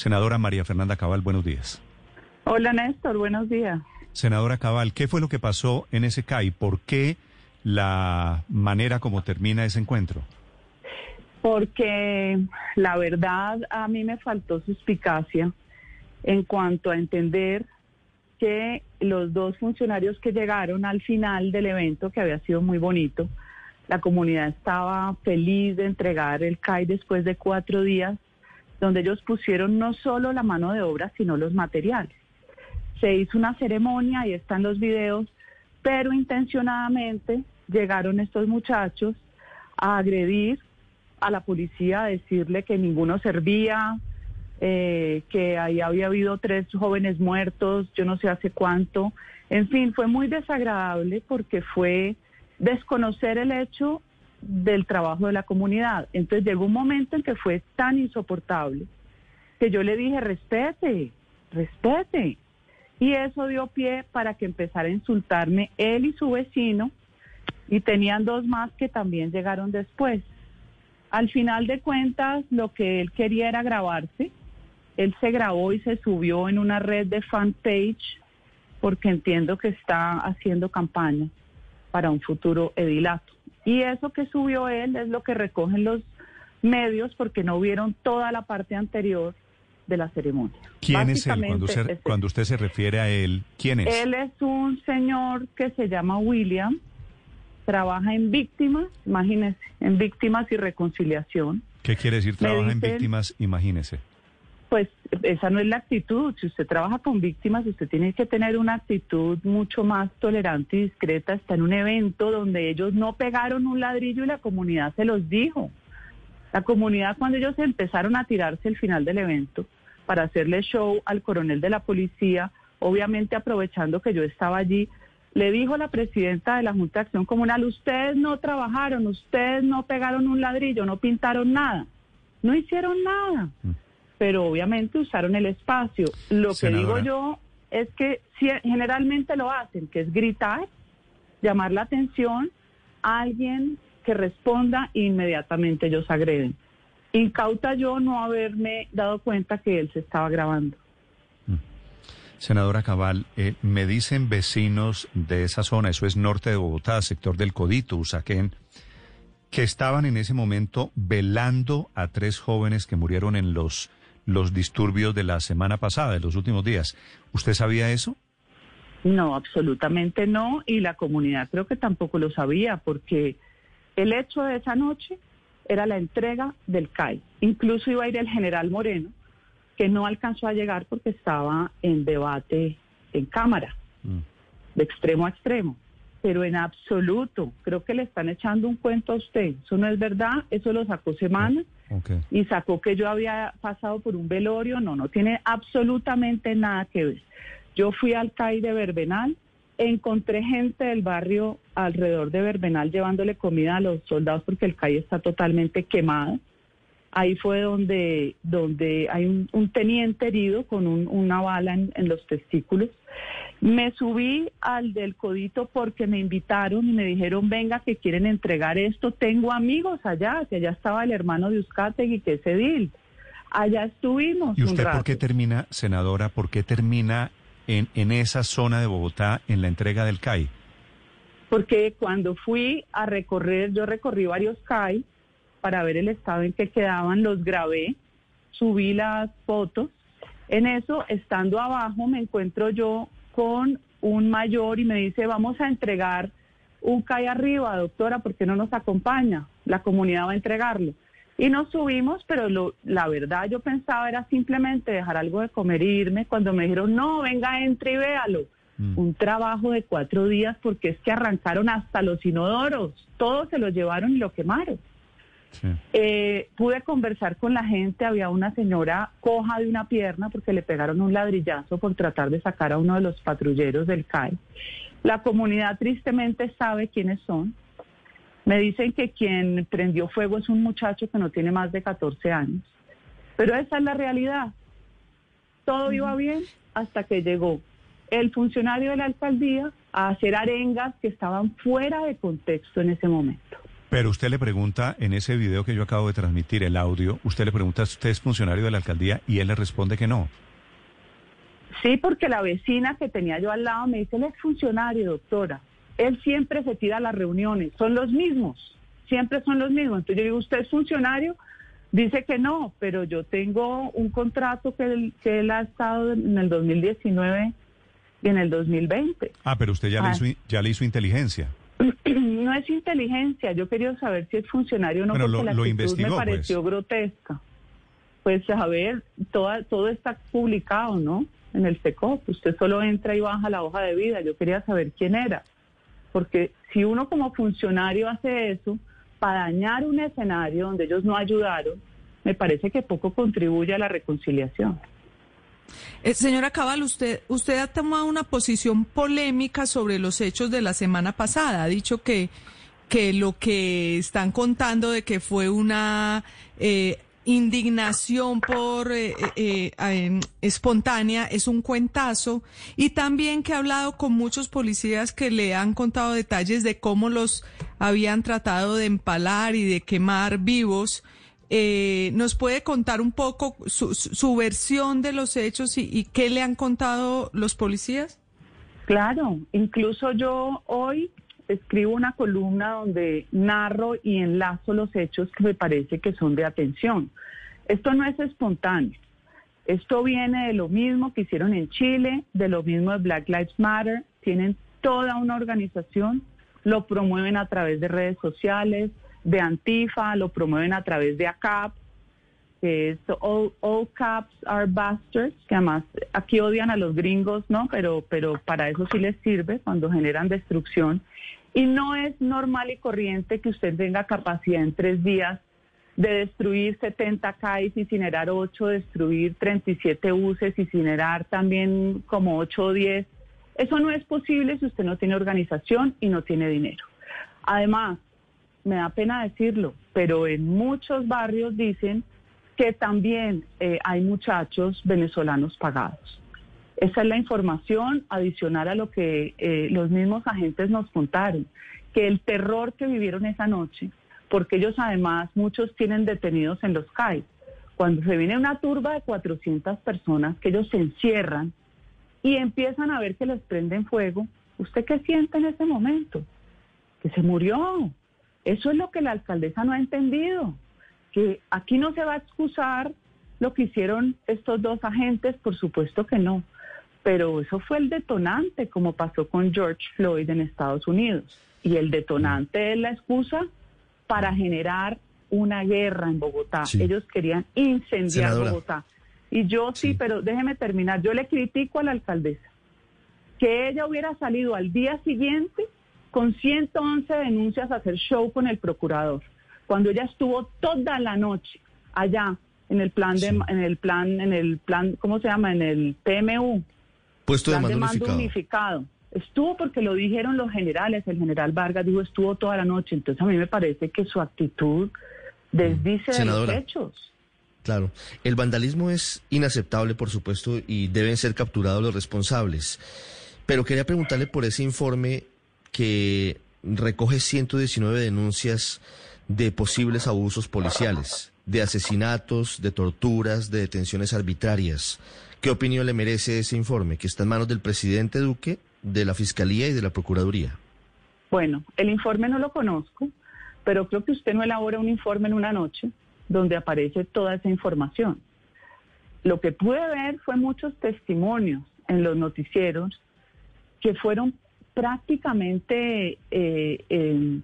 Senadora María Fernanda Cabal, buenos días. Hola Néstor, buenos días. Senadora Cabal, ¿qué fue lo que pasó en ese CAI? ¿Por qué la manera como termina ese encuentro? Porque la verdad a mí me faltó suspicacia en cuanto a entender que los dos funcionarios que llegaron al final del evento, que había sido muy bonito, la comunidad estaba feliz de entregar el CAI después de cuatro días, donde ellos pusieron no solo la mano de obra, sino los materiales. Se hizo una ceremonia, y están los videos, pero intencionadamente llegaron estos muchachos a agredir a la policía, a decirle que ninguno servía, eh, que ahí había habido tres jóvenes muertos, yo no sé hace cuánto. En fin, fue muy desagradable porque fue desconocer el hecho del trabajo de la comunidad. Entonces llegó un momento en que fue tan insoportable que yo le dije, respete, respete. Y eso dio pie para que empezara a insultarme él y su vecino, y tenían dos más que también llegaron después. Al final de cuentas, lo que él quería era grabarse. Él se grabó y se subió en una red de fanpage porque entiendo que está haciendo campaña para un futuro edilato. Y eso que subió él es lo que recogen los medios porque no vieron toda la parte anterior de la ceremonia. ¿Quién es él? Cuando cuando usted se refiere a él, ¿quién es? Él es un señor que se llama William, trabaja en víctimas, imagínese, en víctimas y reconciliación. ¿Qué quiere decir trabaja en víctimas? Imagínese. Pues esa no es la actitud. Si usted trabaja con víctimas, usted tiene que tener una actitud mucho más tolerante y discreta. Está en un evento donde ellos no pegaron un ladrillo y la comunidad se los dijo. La comunidad cuando ellos empezaron a tirarse el final del evento para hacerle show al coronel de la policía, obviamente aprovechando que yo estaba allí, le dijo la presidenta de la Junta de Acción Comunal, ustedes no trabajaron, ustedes no pegaron un ladrillo, no pintaron nada, no hicieron nada. Pero obviamente usaron el espacio. Lo que digo yo es que generalmente lo hacen, que es gritar, llamar la atención a alguien que responda e inmediatamente ellos agreden. Incauta yo no haberme dado cuenta que él se estaba grabando. Mm. Senadora Cabal, eh, me dicen vecinos de esa zona, eso es norte de Bogotá, sector del Codito, Usaquén, que estaban en ese momento velando a tres jóvenes que murieron en los los disturbios de la semana pasada, de los últimos días. ¿Usted sabía eso? No, absolutamente no, y la comunidad creo que tampoco lo sabía, porque el hecho de esa noche era la entrega del CAI. Incluso iba a ir el general Moreno, que no alcanzó a llegar porque estaba en debate en Cámara, mm. de extremo a extremo. Pero en absoluto, creo que le están echando un cuento a usted. Eso no es verdad, eso lo sacó Semana y sacó que yo había pasado por un velorio. No, no tiene absolutamente nada que ver. Yo fui al CAI de Verbenal, encontré gente del barrio alrededor de Verbenal llevándole comida a los soldados porque el CAI está totalmente quemado. Ahí fue donde, donde hay un, teniente herido con una bala en, en los testículos. Me subí al del codito porque me invitaron y me dijeron, venga, que quieren entregar esto. Tengo amigos allá, que allá estaba el hermano de Uzcategui, que es Edil. Allá estuvimos. ¿Y usted por qué termina, senadora, por qué termina en, en esa zona de Bogotá en la entrega del CAI? Porque cuando fui a recorrer, yo recorrí varios CAI para ver el estado en que quedaban, los grabé, subí las fotos. En eso, estando abajo, me encuentro yo con un mayor y me dice, vamos a entregar un CAI arriba, doctora, porque no nos acompaña? La comunidad va a entregarlo. Y nos subimos, pero lo, la verdad yo pensaba era simplemente dejar algo de comer e irme. Cuando me dijeron, no, venga, entre y véalo. Mm. Un trabajo de cuatro días porque es que arrancaron hasta los inodoros. Todos se los llevaron y lo quemaron. Eh, pude conversar con la gente, había una señora coja de una pierna porque le pegaron un ladrillazo por tratar de sacar a uno de los patrulleros del CAI. La comunidad tristemente sabe quiénes son. Me dicen que quien prendió fuego es un muchacho que no tiene más de 14 años. Pero esa es la realidad. Todo iba bien hasta que llegó el funcionario de la alcaldía a hacer arengas que estaban fuera de contexto en ese momento. Pero usted le pregunta en ese video que yo acabo de transmitir, el audio, usted le pregunta, ¿usted es funcionario de la alcaldía? Y él le responde que no. Sí, porque la vecina que tenía yo al lado me dice, él es funcionario, doctora. Él siempre se tira a las reuniones, son los mismos, siempre son los mismos. Entonces yo digo, ¿usted es funcionario? Dice que no, pero yo tengo un contrato que él, que él ha estado en el 2019 y en el 2020. Ah, pero usted ya, le, hizo, ya le hizo inteligencia. No es inteligencia, yo quería saber si es funcionario o no, porque lo, la actitud me pues. pareció grotesca. Pues a ver, toda, todo está publicado, ¿no? En el SECOP, usted solo entra y baja la hoja de vida, yo quería saber quién era, porque si uno como funcionario hace eso, para dañar un escenario donde ellos no ayudaron, me parece que poco contribuye a la reconciliación. Eh, señora Cabal, usted, usted ha tomado una posición polémica sobre los hechos de la semana pasada. Ha dicho que, lo que están contando de que fue una eh, indignación por eh, em, espontánea es un cuentazo y también que ha hablado con muchos policías que le han contado detalles de cómo los habían tratado de empalar y de quemar vivos eh, ¿Nos puede contar un poco su, versión de los hechos y, qué le han contado los policías? Claro, incluso yo hoy escribo una columna donde narro y enlazo los hechos que me parece que son de atención. Esto no es espontáneo. Esto viene de lo mismo que hicieron en Chile, de lo mismo de Black Lives Matter. Tienen toda una organización, lo promueven a través de redes sociales, de Antifa, lo promueven a través de ACAP, all, Caps Are Bastards, que además aquí odian a los gringos, ¿no? Pero, pero para eso sí les sirve cuando generan destrucción. Y no es normal y corriente que usted tenga capacidad en tres días de destruir 70 CAIs, incinerar 8, destruir 37 buses, incinerar también como 8 o 10. Eso no es posible si usted no tiene organización y no tiene dinero. Además, me da pena decirlo, pero en muchos barrios dicen que también eh, hay muchachos venezolanos pagados. Esa es la información adicional a lo que eh, los mismos agentes nos contaron, que el terror que vivieron esa noche, porque ellos además muchos tienen detenidos en los CAI, cuando se viene una turba de 400 personas, que ellos se encierran y empiezan a ver que les prenden fuego, ¿usted qué siente en ese momento? Que se murió, eso es lo que la alcaldesa no ha entendido, que aquí no se va a excusar lo que hicieron estos dos agentes, por supuesto que no, pero eso fue el detonante, como pasó con George Floyd en Estados Unidos. Y el detonante es la excusa para generar una guerra en Bogotá. Ellos querían incendiar Bogotá. Y yo sí, pero déjeme terminar, yo le critico a la alcaldesa que ella hubiera salido al día siguiente con 111 denuncias a hacer show con el procurador, cuando ella estuvo toda la noche allá en el plan de, en el plan, en el plan, ¿cómo se llama? En el PMU. Puesto de mando, unificado. Estuvo porque lo dijeron los generales, el general Vargas dijo estuvo toda la noche, entonces a mí me parece que su actitud desdice de los hechos. Claro, el vandalismo es inaceptable, por supuesto, y deben ser capturados los responsables. Pero quería preguntarle por ese informe que recoge 119 denuncias de posibles abusos policiales, de asesinatos, de torturas, de detenciones arbitrarias. ¿Qué opinión le merece ese informe que está en manos del presidente Duque, de la Fiscalía y de la Procuraduría? Bueno, el informe no lo conozco, pero creo que usted no elabora un informe en una noche donde aparece toda esa información. Lo que pude ver fue muchos testimonios en los noticieros que fueron prácticamente eh, eh,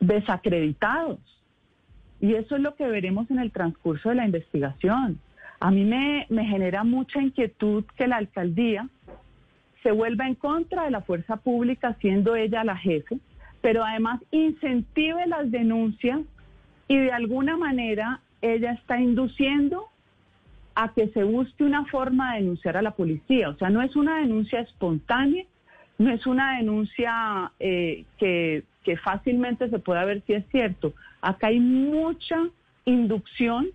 desacreditados. Y eso es lo que veremos en el transcurso de la investigación. A mí me, me genera mucha inquietud que la alcaldía se vuelva en contra de la fuerza pública, siendo ella la jefe, pero además incentive las denuncias y de alguna manera ella está induciendo a que se busque una forma de denunciar a la policía. O sea, no es una denuncia espontánea, no es una denuncia eh, que, fácilmente se pueda ver si es cierto. Acá hay mucha inducción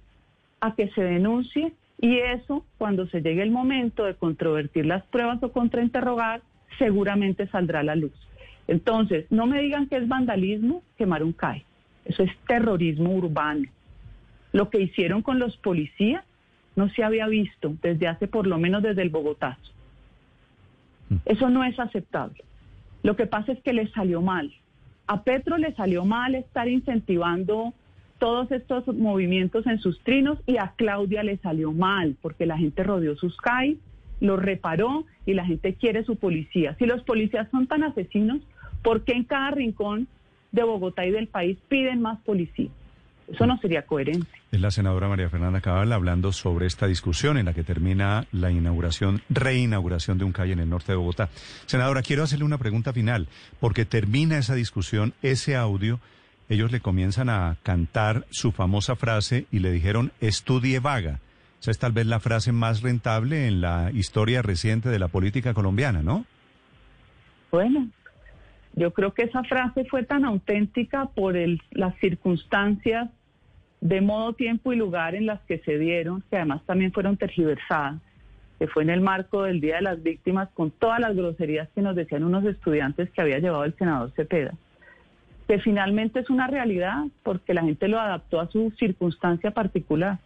a que se denuncie y eso, cuando se llegue el momento de controvertir las pruebas o contrainterrogar, seguramente saldrá a la luz. Entonces, no me digan que es vandalismo quemar un CAE. Eso es terrorismo urbano. Lo que hicieron con los policías no se había visto desde hace por lo menos desde el Bogotazo. Mm. Eso no es aceptable. Lo que pasa es que le salió mal. A Petro le salió mal estar incentivando todos estos movimientos en sus trinos y a Claudia le salió mal porque la gente rodeó sus CAI, lo reparó y la gente quiere su policía. Si los policías son tan asesinos, ¿por qué en cada rincón de Bogotá y del país piden más policía? Eso no sería coherente. Es la senadora María Fernanda Cabal hablando sobre esta discusión en la que termina la inauguración, reinauguración de un calle en el norte de Bogotá. Senadora, quiero hacerle una pregunta final, porque termina esa discusión, ese audio, ellos le comienzan a cantar su famosa frase y le dijeron, estudie vaga. Esa es tal vez la frase más rentable en la historia reciente de la política colombiana, ¿no? Bueno, yo creo que esa frase fue tan auténtica por el, las circunstancias de modo, tiempo y lugar en las que se dieron, que además también fueron tergiversadas, que fue en el marco del Día de las Víctimas, con todas las groserías que nos decían unos estudiantes que había llevado el senador Cepeda, que finalmente es una realidad porque la gente lo adaptó a su circunstancia particular.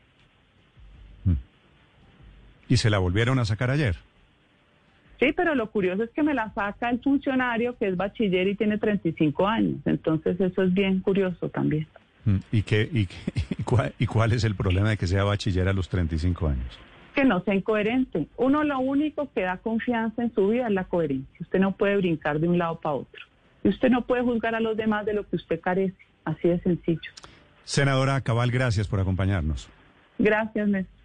Mm. ¿Y se la volvieron a sacar ayer? Sí, pero lo curioso es que me la saca el funcionario que es bachiller y tiene 35 años. Entonces eso es bien curioso también. Mm, ¿Y, qué, y, cuál, y cuál es el problema de que sea bachiller a los 35 años? Que no sea incoherente. Uno lo único que da confianza en su vida es la coherencia. Usted no puede brincar de un lado para otro. Y usted no puede juzgar a los demás de lo que usted carece. Así de sencillo. Senadora Cabal, gracias por acompañarnos. Gracias, Néstor.